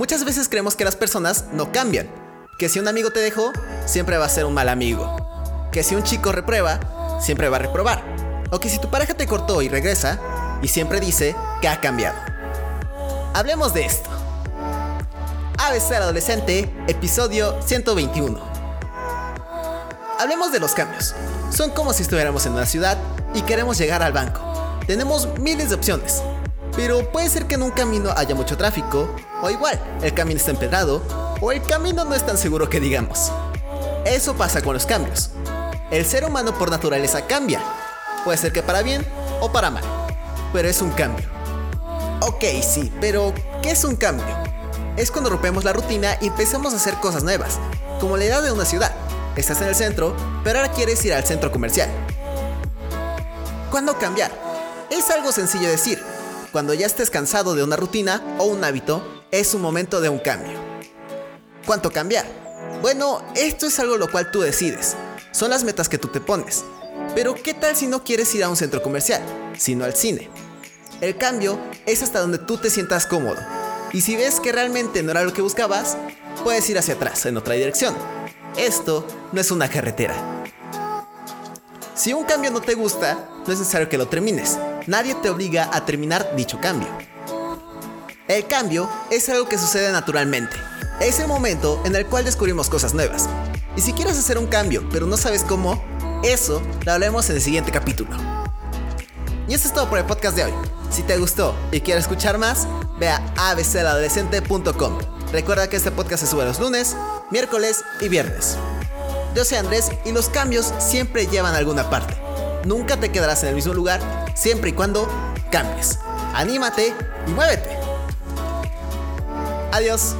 Muchas veces creemos que las personas no cambian, que si un amigo te dejó, siempre va a ser un mal amigo, que si un chico reprueba, siempre va a reprobar, o que si tu pareja te cortó y regresa, y siempre dice que ha cambiado. Hablemos de esto. ABC Adolescente, episodio 121. Hablemos de los cambios. Son como si estuviéramos en una ciudad y queremos llegar al banco. Tenemos miles de opciones, pero puede ser que en un camino haya mucho tráfico, o igual, el camino está empedrado, o el camino no es tan seguro que digamos. Eso pasa con los cambios. El ser humano por naturaleza cambia. Puede ser que para bien o para mal, pero es un cambio. Ok, sí, pero ¿qué es un cambio? Es cuando rompemos la rutina y empezamos a hacer cosas nuevas, como la idea de una ciudad. Estás en el centro, pero ahora quieres ir al centro comercial. ¿Cuándo cambiar? Es algo sencillo decir. Cuando ya estés cansado de una rutina o un hábito, es un momento de un cambio. ¿Cuánto cambiar? Bueno, esto es algo lo cual tú decides. Son las metas que tú te pones. Pero ¿qué tal si no quieres ir a un centro comercial, sino al cine? El cambio es hasta donde tú te sientas cómodo. Y si ves que realmente no era lo que buscabas, puedes ir hacia atrás, en otra dirección. Esto no es una carretera. Si un cambio no te gusta, no es necesario que lo termines. Nadie te obliga a terminar dicho cambio. El cambio es algo que sucede naturalmente. Es el momento en el cual descubrimos cosas nuevas. Y si quieres hacer un cambio, pero no sabes cómo, eso lo hablaremos en el siguiente capítulo. Y eso es todo por el podcast de hoy. Si te gustó y quieres escuchar más, ve a abcadolescente.com. Recuerda que este podcast se sube los lunes, miércoles y viernes. Yo soy Andrés y los cambios siempre llevan a alguna parte. Nunca te quedarás en el mismo lugar siempre y cuando cambies. Anímate y muévete. Adiós.